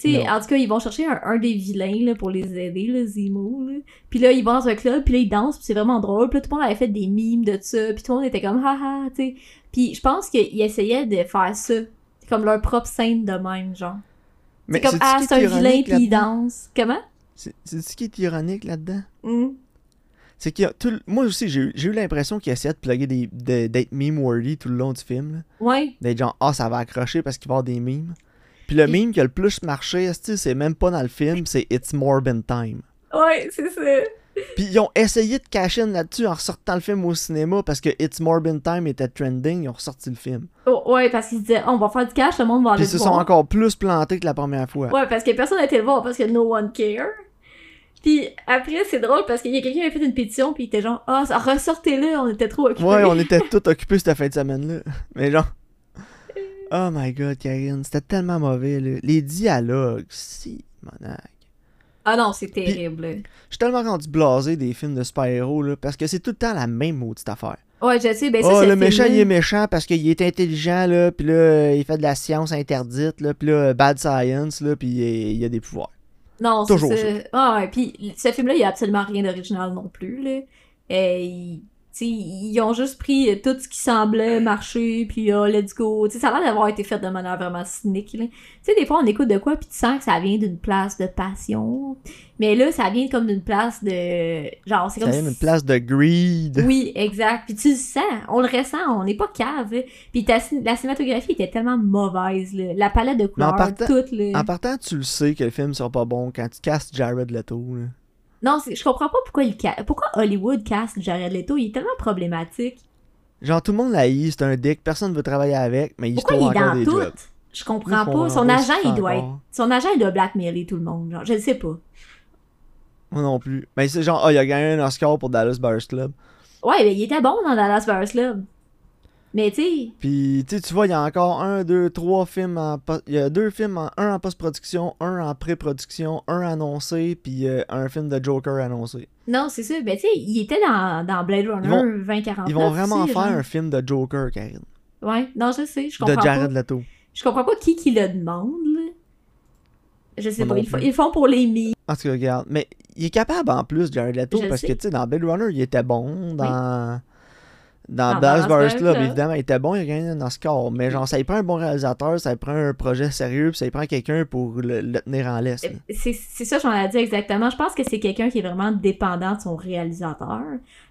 Tu en tout cas, ils vont chercher un, un des vilains, là, pour les aider, le Zemo, là. Puis là, ils vont dans un club, puis là, ils dansent, puis c'est vraiment drôle. Puis là, tout le monde avait fait des mimes de ça, puis tout le monde était comme, haha, tu sais. Puis je pense qu'ils essayaient de faire ça, comme leur propre scène de même, genre. Mais C'est comme, ah, c'est est un vilain, puis il danse. Comment? C'est- ce qui est ironique là-dedans? Hmm. C'est a tout Moi aussi, j'ai eu, l'impression qu'il essayait de plugger des, de- d'être meme-worthy tout le long du film. là. Ouais. D'être genre, ah, ça va accrocher parce qu'il va y avoir des memes. Puis le Et- meme qui a le plus marché, c'est même pas dans le film, c'est It's Morbin Time. Ouais, c'est ça. Puis ils ont essayé de cacher là-dessus en ressortant le film au cinéma parce que It's Morbin Time était trending, ils ont ressorti le film. Oh, ouais, parce qu'ils se disaient, on va faire du cash, le monde va aller Puis ils se sont encore plus plantés que la première fois. Ouais, parce que personne n'a été le voir parce que no one care. Puis après, c'est drôle parce qu'il y a quelqu'un qui a fait une pétition, puis il était genre, ah, ça ressortez-le, on était trop occupés. Ouais, on était tous occupés cette fin de semaine-là. Mais genre. Oh my god, Karine, c'était tellement mauvais, là. Les dialogues, si, monac. Ah non, c'est terrible. Je suis tellement rendu blasé des films de super-héros, là, parce que c'est tout le temps la même maudite affaire. Ouais, je sais, ben ça, oh, c'est le méchant, il est méchant parce qu'il est intelligent, là, pis là, il fait de la science interdite, là, pis là, bad science, là, pis il, il a des pouvoirs. Non, c'est Toujours ça. Ah ouais, puis ce film-là, il y a absolument rien d'original non plus, là. Euh, il- ils ont juste pris tout ce qui semblait marcher, puis ah, let's go. Tu sais, ça a l'air d'avoir été fait de manière vraiment cynique, là. Tu sais, des fois, on écoute de quoi, puis tu sens que ça vient d'une place de passion. Mais là, ça vient comme d'une place de... Genre, c'est comme... même une si- place de greed. Oui, exact. Puis tu le sens, on le ressent, on n'est pas cave. là. Puis ta la cinématographie était tellement mauvaise, là. la palette de Mais en couleurs, partant- tout. En partant, tu le sais que le film sera pas bon quand tu castes Jared Leto, là. Non, je comprends pas pourquoi, il ca- pourquoi Hollywood casse Jared Leto. Il est tellement problématique. Genre, tout le monde l'a c'est un dick, personne veut travailler avec, mais il se Pourquoi trouve il est encore dans des tout? jobs. Je comprends pas. Son agent, il doit être... Son agent, il doit blackmailer tout le monde. Genre, je le sais pas. Moi non plus. Mais c'est genre, ah, il a gagné un Oscar pour Dallas Buyers Club. Ouais, mais il était bon dans Dallas Buyers Club. Mais tu sais, Puis, tu sais, tu vois, il y a encore un, deux, trois films en... Il y a deux films, en... un en post-production, un en pré-production, un annoncé, puis euh, un film de Joker annoncé. non, c'est ça. Ben tu sais, il était dans, dans Blade Runner Ils vont- 2049 Ils vont vraiment aussi, faire genre. un film de Joker, Karine. Ouais, non, je sais, je De comprends Jared pas. Leto. Je comprends pas qui qui le demande, là. Je sais pas, ils, font- ils pour les mi. Tout cas, regarde. Mais il est capable en plus, Jared Leto, Je parce sais. que, tu sais, dans Blade Runner, il était bon. Dans. Dans Dans Dallas Buyers Club, évidemment, il était bon, il a gagné un Oscar. Mais genre, ça y prend un bon réalisateur, ça y prend un projet sérieux, puis ça y prend quelqu'un pour le, le tenir en laisse. C'est ça, j'en ai dit exactement. Je pense que c'est quelqu'un qui est vraiment dépendant de son réalisateur.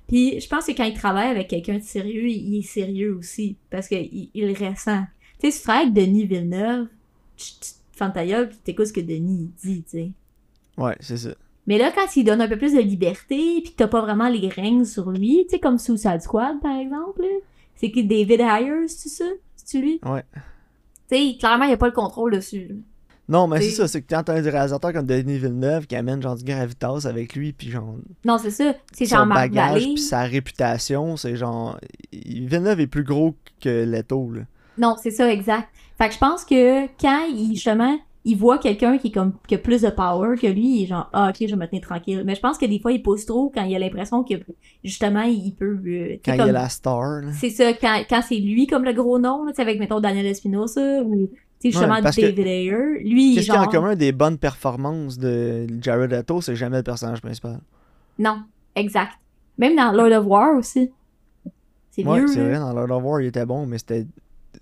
Puis je pense que quand il travaille avec quelqu'un de sérieux, il, il est sérieux aussi. Parce qu'il il ressent. Tu sais, si tu travailles avec Denis Villeneuve, tu tu ta gueule, puis t'écoutes ce que Denis dit, tu sais. Ouais, c'est ça. Mais là, quand il donne un peu plus de liberté, puis que t'as pas vraiment les règnes sur lui, tu sais, comme Suicide Squad, par exemple, c'est que David Ayers, c'est ça? C'est-tu lui? Ouais. Tu sais, clairement, il a pas le contrôle dessus. Non, mais c'est ça, c'est que quand t'as un réalisateur comme Denis Villeneuve qui amène genre du gravitas avec lui, puis genre Non, c'est ça. C'est son Jean-Marc bagage, puis sa réputation, c'est genre. il- Villeneuve est plus gros que Leto, là. Non, c'est ça, exact. Fait que je pense que quand il, justement, il voit quelqu'un qui, est comme, qui a plus de power que lui, il est genre, ah, ok, je vais me tenir tranquille. Mais je pense que des fois, il pousse trop quand il a l'impression que, justement, il peut. euh, Quand il est la star, là. C'est ça, quand, quand c'est lui comme le gros nom, là, tu sais, avec, mettons, Daniel Espinosa, ou, tu sais, justement, Ouais, parce que- David Ayer, lui, Qu'est-ce qu'il y a genre. en commun des bonnes performances de Jared Leto, c'est jamais le personnage principal. Non, exact. Même dans Lord of War aussi. C'est Ouais, c'est vrai, dans Lord of War, il était bon, mais c'était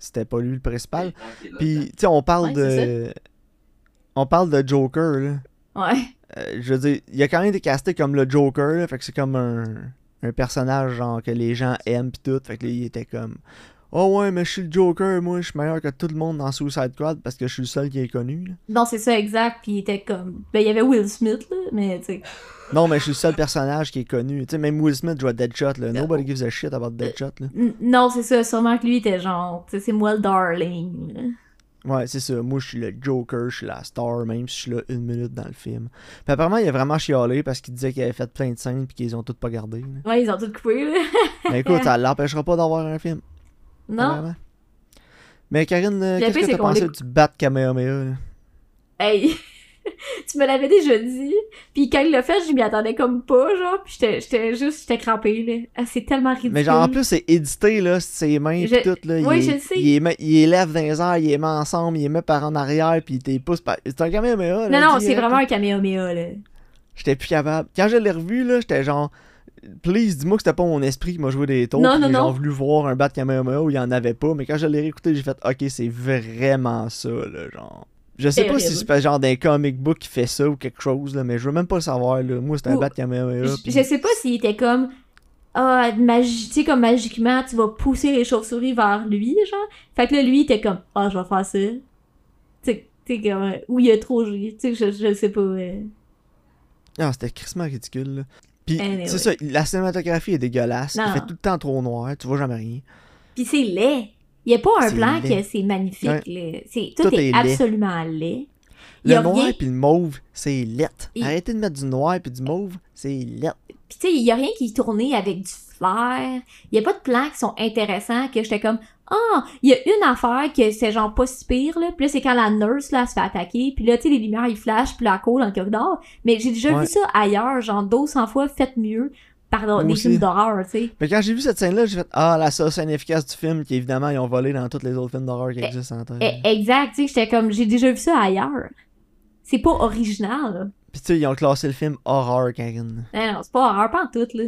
c'était pas lui le principal. Puis, tu sais, on parle Ouais, de. On parle de Joker, là. Ouais. Euh, je veux dire, il a quand même été casté comme le Joker, là, fait que c'est comme un, un personnage genre que les gens aiment pis tout, fait que là, il était comme Oh ouais, mais je suis le Joker, moi je suis meilleur que tout le monde dans Suicide Squad parce que je suis le seul qui est connu. là. Non, c'est ça, exact. Puis il était comme. Ben, il y avait Will Smith, là, mais tu sais. Non, mais je suis le seul personnage qui est connu. Tu sais, même Will Smith joue à Deadshot, là. Nobody gives a shit about Deadshot, là. Non, c'est ça. Sûrement que lui était genre. Tu sais, c'est moi le darling. Ouais, c'est ça. Moi, je suis le Joker, je suis la star, même si je suis là une minute dans le film. Puis apparemment, il a vraiment chialé parce qu'il disait qu'il avait fait plein de scènes puis qu'ils ont toutes pas gardé. là. Ouais, ils ont tout coupé, là. Mais écoute, ça l'empêchera pas d'avoir un film. Non. Vraiment. Mais Karine, euh, Le qu'est-ce pire, que c'est t'as qu'on pensé l'écoute- du Bat Kamehameha? là? Hey! tu me l'avais déjà dit. Puis quand il l'a fait, je m'y attendais comme pas, genre. Puis j'étais- j'étais juste, j'étais crampée, là. Ah, c'est tellement ridicule. Mais genre, en plus, c'est édité, là, ses mains Je- pis tout, là. Oui, il, je est- le sais. Il, les met- il les lève dans les airs, il les met ensemble, il les met par en arrière, puis il pousse par... C'est un Kamehameha, là. Non, non, c'est vraiment un Kamehameha, là. J'étais plus capable. Quand je l'ai revu, là, j'étais genre... Please, dis-moi que c'était pas mon esprit qui m'a joué des tours. Non, non, j'ai non. genre voulu voir un Bat Kamehameha où il y en avait pas, mais quand je l'ai réécouté, j'ai fait, ok, c'est vraiment ça, là, genre... Je sais pas si c'est pas genre d'un comic book qui fait ça ou quelque chose, là, mais je veux même pas le savoir, là. Moi, c'est un Bat Kamehameha, Je, pis- je sais pas s'il était comme. Ah, magi- tu sais, comme magiquement, tu vas pousser les chauves-souris vers lui, genre. Fait que là, lui, il était comme, ah, je vais faire ça. Tu sais, comme, ou il a trop joué. Tu sais, je, je sais pas. euh. Ah, c'était crissement ridicule, là. Puis, Anyway. c'est ça, la cinématographie est dégueulasse. Non. Il fait tout le temps trop noir, tu vois jamais rien. Puis c'est laid. Il y a pas un plan laid. que c'est magnifique, Ouais. là. C'est, tout, Tout est, absolument laid. Le noir rien- puis le mauve, c'est lettre. Il- Arrêtez de mettre du noir puis du mauve, c'est lettre. Puis tu sais, il y a rien qui est tourné avec du flair. Il y a pas de plans qui sont intéressants que j'étais comme ah, il y a une affaire que c'est genre pas si pire là. Puis là c'est quand la nurse là se fait attaquer, puis là tu sais les lumières ils flashent, puis la cour dans le corridor. Mais j'ai déjà Ouais. vu ça ailleurs, genre 200 fois faites mieux pardon, Moi des aussi. films d'horreur, tu sais. Mais quand j'ai vu cette scène-là, j'ai fait Ah, la seule scène efficace du film, qui évidemment, ils ont volé dans tous les autres films d'horreur qui Eh, existent en. Eh, Exact, tu sais, j'étais comme j'ai déjà vu ça ailleurs. C'est pas original. Là. Puis tu sais, ils ont classé le film horreur, Karine. Non, non, c'est pas horreur pas en tout là.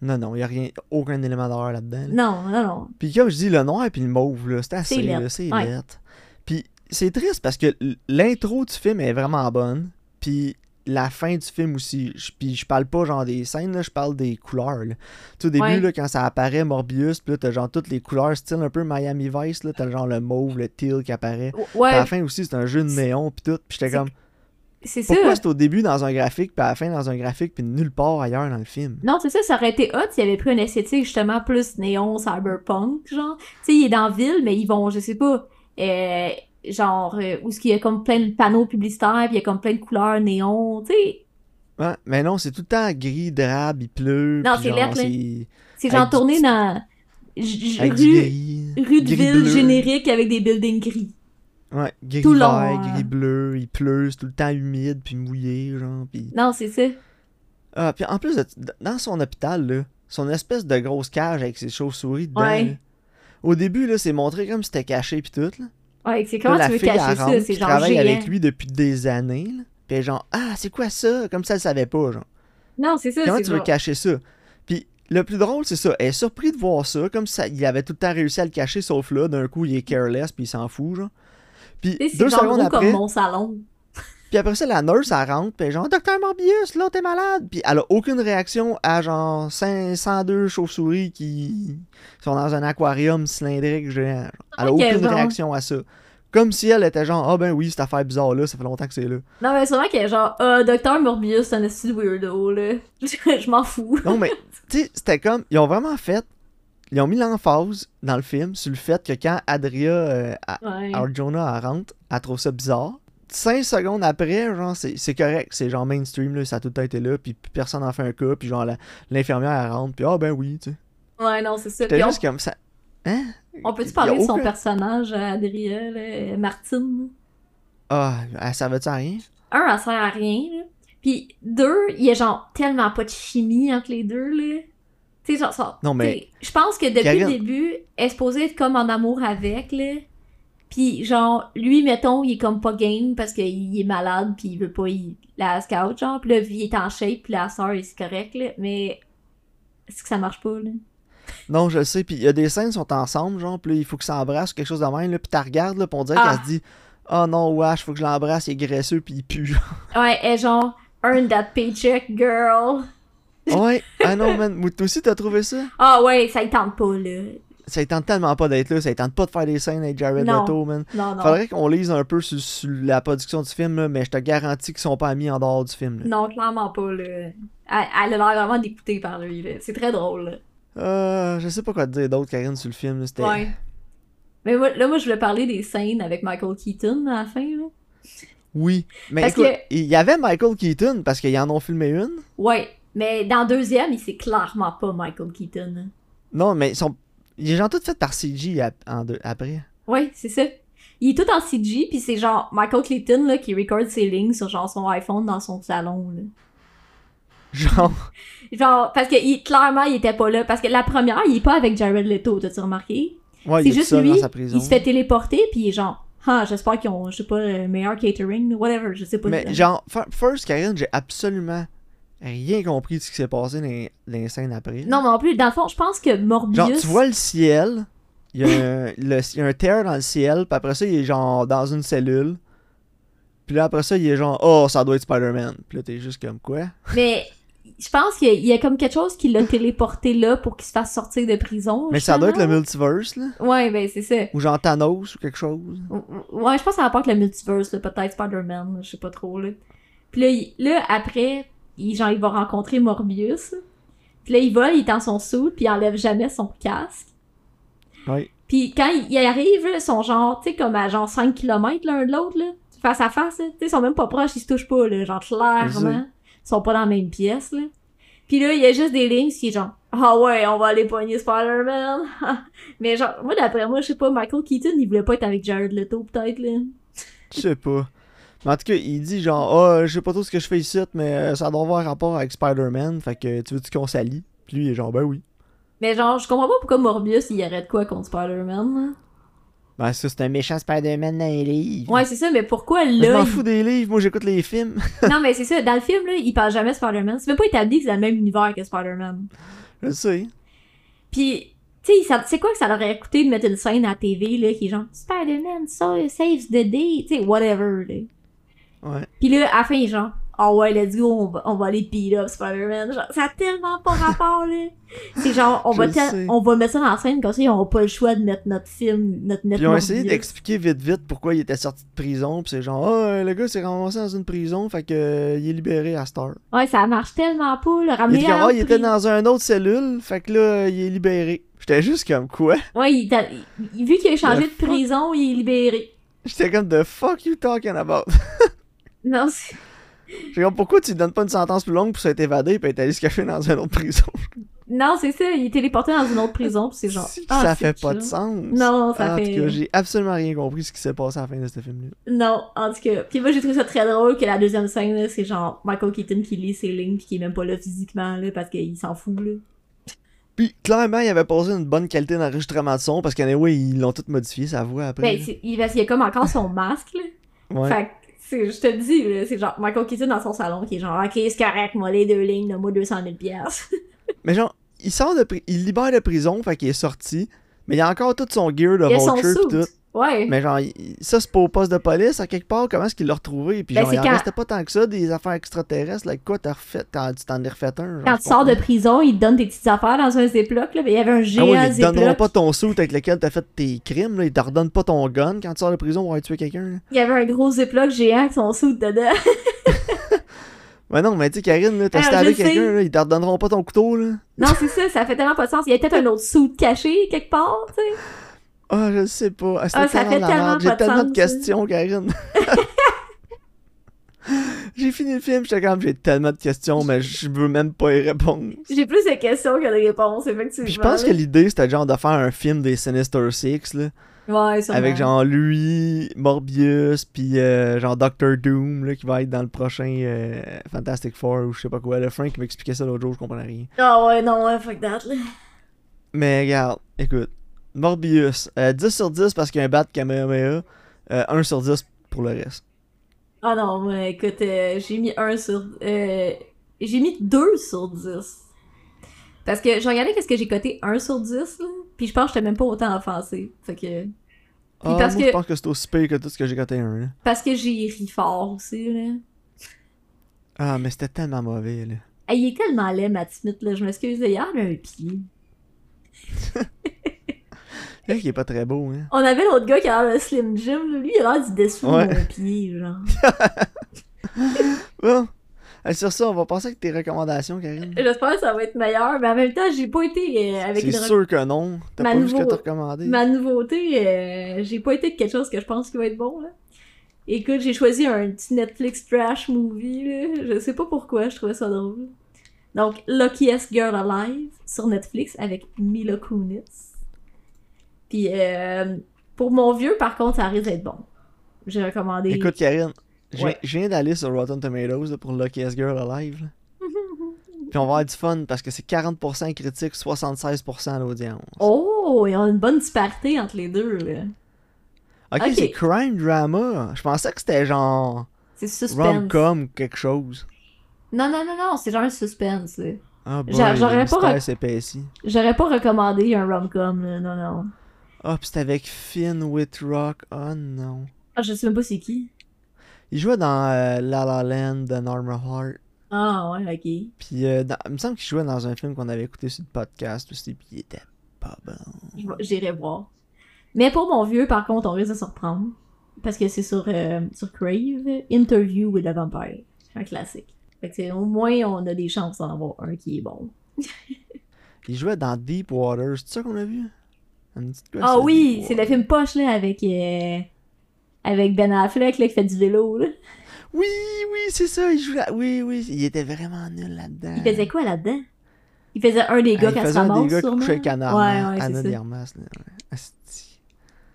Non, non, il y a rien, aucun élément d'horreur là-dedans. là. Non, non, non. Puis comme je dis, le noir puis le mauve, là, c'est assez, C'est là, c'est ouais. Puis c'est triste parce que l'intro du film est vraiment bonne. Puis la fin du film aussi. Je- Puis je parle pas genre des scènes, là, je parle des couleurs. Là. Sais, au début, Ouais. là, quand ça apparaît Morbius, puis là, t'as genre toutes les couleurs, style un peu Miami Vice, là, t'as genre le mauve, le teal qui apparaît. Puis à Ouais, la fin aussi, c'est un jeu de néon, puis tout. Puis j'étais comme, c'est ça. pourquoi c'est au début dans un graphique, puis à la fin dans un graphique, puis nulle part ailleurs dans le film? Non, c'est ça, ça aurait été hot s'il avait pris une esthétique justement plus néon, cyberpunk, genre. Tu sais, il est dans la ville, mais ils vont, je sais pas, euh, genre, euh, où qu'il y a comme plein de panneaux publicitaires, puis il y a comme plein de couleurs néon, tu sais. Ouais, mais non, c'est tout le temps gris, drabe, il pleut. Non, c'est là. c'est- genre tourné dans rue, rue de ville générique avec des buildings gris. Ouais, gris Tout vert, long, gris hein. bleu, il pleut, c'est tout le temps humide puis mouillé, genre. Puis... Non, c'est ça. Ah, puis en plus, de- dans son hôpital, là, son espèce de grosse cage avec ses chauves-souris dedans, Ouais. là, au début, là, c'est montré comme si c'était caché puis tout, là. Ouais, c'est comment tu veux cacher ça? C'est genre travaille avec lui depuis des années, là. Puis genre, ah, c'est quoi ça? Comme ça, elle savait pas, genre. Non, c'est ça. Comment tu veux cacher ça? Puis le plus drôle, c'est ça. Elle est surprise de voir ça, comme si il avait tout le temps réussi à le cacher, sauf là, d'un coup, il est careless, puis il s'en fout, genre. Puis deux genre secondes gros après, comme mon salon. Puis après ça, la nurse, elle rentre, puis genre, Docteur Morbius, là, t'es malade. Puis elle a aucune réaction à genre 502 chauves-souris qui sont dans un aquarium cylindrique géant. Elle a aucune réaction à ça. Comme si elle était genre, ah ben oui, cette affaire bizarre-là, ça fait longtemps que c'est là. Non, mais sûrement qu'il est genre, ah, Docteur Morbius, c'est un esti de weirdo, là. Je m'en fous. Non, mais, tu sais, c'était comme. Ils ont vraiment fait. Ils ont mis l'emphase dans le film sur le fait que quand Adria euh, Ouais. Arjona elle rentre, elle trouve ça bizarre. Cinq secondes après, genre, c'est correct. C'est genre mainstream, là, ça a tout le temps été là, puis personne n'en fait un cas, puis genre, l'infirmière, elle rentre, puis ah ben oui, tu sais. Ouais, non, c'est ça. C'était Puis on, juste comme ça. Hein? on peut-tu parler de son personnage, euh, Adria, là, Martine? Ah, elle savait-tu à rien? Un, elle sert à rien, là. Puis deux, il y a genre tellement pas de chimie entre les deux, là. Tu sais, genre, ça. Non, mais- Je pense que depuis Karine- le début, elle est supposée être comme en amour avec, là. Puis genre, lui, mettons, il est comme pas game parce qu'il est malade puis il veut pas y... la scout, genre. Puis là, il est en shape puis la sœur, c'est correct, là. Mais est-ce que ça marche pas, là? Non, je sais, puis il y a des scènes qui sont ensemble, genre, puis là, il faut qu'ils s'embrassent, quelque chose de même, là, puis t'as regardes, là, puis on dirait Ah. qu'elle se dit, oh non, wesh, faut que je l'embrasse, il est graisseux, puis il pue. Ouais, est genre, earn that paycheck, girl. ouais, ah non, man, moi, toi aussi, t'as trouvé ça? Ah ouais, ça y tente pas, là. Ça ne tente tellement pas d'être là, ça ne tente pas de faire des scènes avec Jared Non. Leto, man. Non, non. Faudrait qu'on lise un peu sur, sur la production du film, là, mais je te garantis qu'ils sont pas mis en dehors du film. là. Non, clairement pas, là. Elle, elle a l'air vraiment d'écouter par lui, là. C'est très drôle, là. Euh, je sais pas quoi te dire d'autre, Karine, sur le film. C'était Ouais. Mais là, moi, je voulais parler des scènes avec Michael Keaton à la fin, là. Oui. Mais Parce écoute, que- il y avait Michael Keaton parce qu'ils en ont filmé une. Ouais, mais dans le deuxième, il c'est clairement pas Michael Keaton. hein. Non, mais ils sont. Ils sont tous faits par CG en deux- après. Ouais, c'est ça. Il est tout en CG, puis c'est genre Michael Keaton là, qui record ses lignes sur genre son iPhone dans son salon. Là. Genre. Genre, parce que il- clairement, il était pas là. Parce que la première, il est pas avec Jared Leto, t'as-tu remarqué? Ouais, C'est il est juste tout lui. Il se fait téléporter, puis il est genre, ah, j'espère qu'ils ont, je sais pas, le meilleur catering, whatever, je sais pas. Mais genre, fir- first, Karine, j'ai absolument rien compris de ce qui s'est passé dans les, dans les scènes après. Non, mais en plus, dans le fond, je pense que Morbius. Genre, tu vois le ciel, il y, a un, le- il y a un tear dans le ciel, puis après ça, il est genre dans une cellule. Puis là, après ça, il est genre, oh, ça doit être Spider-Man. Puis là, t'es juste comme quoi? Mais je pense qu'il y, a- il y a comme quelque chose qui l'a téléporté là pour qu'il se fasse sortir de prison. Mais ça doit être le multiverse, là. Ouais, ben c'est ça. Ou genre Thanos ou quelque chose. Ouais, je pense que ça rapporte le multiverse, là, peut-être Spider-Man, je sais pas trop, là. Puis là, il- là après, il, genre, il va rencontrer Morbius. Puis là, il va, il est dans son suit, puis il enlève jamais son casque. Puis quand il, il arrive, ils sont genre, tu sais, comme à genre 5 km l'un de l'autre, là, face à face. Tu sais, ils sont même pas proches, ils se touchent pas, là, genre clairement. Ils sont pas dans la même pièce, là. Puis là, il y a juste des lignes qui genre, ah ouais, on va aller pogner Spider-Man. Mais genre, moi, d'après moi, je sais pas, Michael Keaton, il voulait pas être avec Jared Leto, peut-être, là. Je sais pas. Mais en tout cas, il dit genre, ah, je sais pas trop ce que je fais ici, mais euh, ça doit avoir rapport avec Spider-Man. Fait que tu veux-tu qu'on s'allie? Puis lui, il est genre, ben oui. Mais genre, je comprends pas pourquoi Morbius, il de quoi contre Spider-Man, là. Ben ça, c'est un méchant Spider-Man dans les livres. Ouais, c'est ça, mais pourquoi Mais Je là... m'en il- fous des livres, moi j'écoute les films. Non, mais c'est ça, dans le film, là, il parle jamais de Spider-Man. C'est même pas établi que c'est le même univers que Spider-Man. je sais. Puis, tu sais, c'est quoi que ça leur aurait coûté de mettre une scène à la TV, là, qui est genre Spider-Man so, saves the day, tu sais, whatever, là. Ouais. Puis là, à la fin, il est genre, oh ouais, let's go, on va, on va aller beat up Spider-Man. Genre, ça a tellement pas rapport, là. C'est genre, on va, on va mettre ça dans la scène, comme ça, ils auront pas le choix de mettre notre film, notre, Puis ils ont essayé d'expliquer vite vite pourquoi il était sorti de prison. Puis c'est genre, ah, le gars s'est ramassé dans une prison, fait que euh, il est libéré à Star. Ouais, ça marche tellement pas, le Il, ramener était comme, en ah, il était dans une autre cellule, fait que là, il est libéré. J'étais juste comme quoi? Ouais, il il- vu qu'il a changé The de prison, il est libéré. J'étais comme, the fuck you talking about? Non, c'est... Comme, pourquoi tu lui donnes pas une sentence plus longue pour s'être évadé puis être allé se cacher dans une autre prison? non, c'est ça, il est téléporté dans une autre prison, pis c'est genre... Ah, ça fait pas de sens. Non, ça en fait... tout cas, j'ai absolument rien compris ce qui s'est passé à la fin de ce film-là. Non, en tout cas. Puis moi, j'ai trouvé ça très drôle que la deuxième scène, c'est genre Michael Keaton qui lit ses lignes pis qui est même pas là physiquement, là, parce qu'il s'en fout, là. Puis, clairement, il avait passé une bonne qualité d'enregistrement de son parce qu'anyway, ils l'ont tout modifié, sa voix après. Ben, il, parce qu'il y a comme encore son masque, là. ouais. Fait je te le dis, là, c'est genre Michael Keaton dans son salon qui est genre, ok, c'est correct, moi, les deux lignes, donne-moi 200 000 piastres. Mais genre, il sort de il libère de prison, fait qu'il est sorti. Mais il a encore tout son gear de Il y a son Vulture suit. tout. Ouais. Mais genre, ça c'est pas au poste de police, à quelque part, comment est-ce qu'il l'a retrouvé? Puis Ben, genre, il en quand- restait pas tant que ça, des affaires extraterrestres, là, quoi, t'as refait, t'en- tu t'en es refait un. genre, Quand tu sors de prison, il te donne des petites affaires dans un Ziploc, là. Ben, il y avait un Ah géant oui, mais ils te donneront pas ton suit avec lequel t'as fait tes crimes, là. Ils te redonnent pas ton gun quand tu sors de prison pour avoir tué quelqu'un. Il y avait un gros Ziploc géant avec son suit dedans. Ouais, non, mais tu sais, Karine, là, t'as stabé quelqu'un, là, ils te redonneront pas ton couteau, là. non, c'est ça, ça fait tellement pas de sens. Il y a peut-être un autre suit caché quelque part, tu sais. Ah, je sais pas. Ah, Ah, ça fait tellement J'ai tellement de questions, Karine. j'ai fini le film, j'étais comme, j'ai tellement de questions, mais je veux même pas y répondre. J'ai plus de questions que de réponses, effectivement. Puis je pense que l'idée, c'était genre de faire un film des Sinister Six, là. Ouais, sûrement. Avec genre lui, Morbius, puis euh, genre Doctor Doom, là, qui va être dans le prochain euh, Fantastic Four ou je sais pas quoi. Le Frank m'expliquait ça l'autre jour, je comprenais rien. Ah ouais, non, ouais, fuck that, là. Mais regarde, écoute. Morbius, euh, 10 sur 10 parce qu'il y a un bat Kamehameha, euh, 1 sur 10 pour le reste. Ah non, mais écoute, euh, j'ai mis 1 sur... Euh, j'ai mis 2 sur 10. Parce que j'ai regardé qu'est-ce que j'ai coté 1 sur 10, là. Puis je pense que j'étais même pas autant offensé. Fait que... Ah, parce moi, que- je pense que c'est aussi pire que tout ce que j'ai coté un. Là. Parce que j'ai ri fort aussi, là. Ah, mais c'était tellement mauvais, là. Il est tellement laid, Matt Smith, là. Je m'excuse, il a un pied. Qu'il est pas très beau, hein. On avait l'autre gars qui a l'air de Slim Jim. Lui, il a l'air du dessous Ouais. de mon pied, genre. Bon. Sur ça, on va passer avec tes recommandations, Karine. J'espère que ça va être meilleur, mais en même temps, j'ai pas été euh, avec C'est une sûr que non. T'as Ma pas vu ce que t'as recommandé. ma nouveauté. euh, j'ai pas été avec quelque chose que je pense qui va être bon, là. Écoute, j'ai choisi un petit Netflix trash movie, là. Je sais pas pourquoi, je trouvais ça drôle. Donc, Luckiest Girl Alive sur Netflix avec Mila Kunis. Puis, euh, pour mon vieux, par contre, ça risque d'être bon. J'ai recommandé. Écoute, Karine, Ouais. je viens d'aller sur Rotten Tomatoes là, pour Luckiest Girl Alive. là. Puis on va avoir du fun parce que c'est 40% critique, 76% à l'audience. Oh, il y a une bonne disparité entre les deux, là. ok, c'est crime drama. Je pensais que c'était genre C'est suspense. rom-com ou quelque chose. Non, non, non, non, c'est genre un suspense, là. Ah, J'a- j'aurais pas rec- pas recommandé un rom-com, là. Non, non. Ah, pis c'est avec Finn Whitrock. Oh non. Ah, je sais même pas c'est qui. Il jouait dans euh, La La Land de Norma Hart. Ah, ouais, ok. Puis euh, dans- il me semble qu'il jouait dans un film qu'on avait écouté sur le podcast aussi. Puis il était pas bon. J'irai voir. Mais pour mon vieux, par contre, on risque de se reprendre. Parce que c'est sur, euh, sur Crave, Interview with a Vampire. Un classique. Fait que au moins, on a des chances d'en avoir un qui est bon. Il jouait dans Deep Waters. C'est ça qu'on a vu? Une petite gosse Ah oui, c'est le film poche, là, avec, euh, avec Ben Affleck, là, qui fait du vélo, là. Oui, oui, c'est ça. Il jouait. Oui, oui. Il était vraiment nul là-dedans. Il faisait quoi là-dedans? Il faisait un des gars Ah, qui il se faisait un des ramasse, gars qui sûrement. couchait avec Anna Ouais, ouais, là.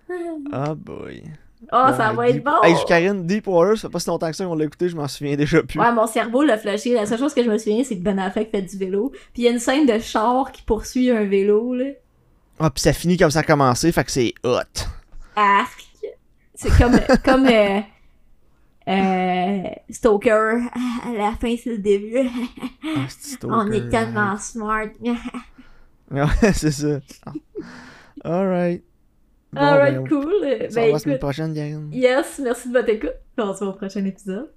Ah boy. Oh, ça va être bon! Hey, Karine, Deep Waters, ça fait pas si longtemps que ça qu'on l'a écouté, je m'en souviens déjà plus. Ouais, mon cerveau l'a flashé. La seule chose que je me souviens, c'est que Ben Affleck fait du vélo. Puis il y a une scène de char qui poursuit un vélo, là. Ah, pis ça finit comme ça a commencé, fait que c'est hot. Arc. C'est comme, comme euh, euh, Stoker. À la fin, c'est le début. Ah, c'est On est tellement smart. Ouais, c'est ça. Alright. Bon, Alright, ben, cool. on se Ben la semaine prochaine, yes, merci de votre écoute. On se voit au prochain épisode.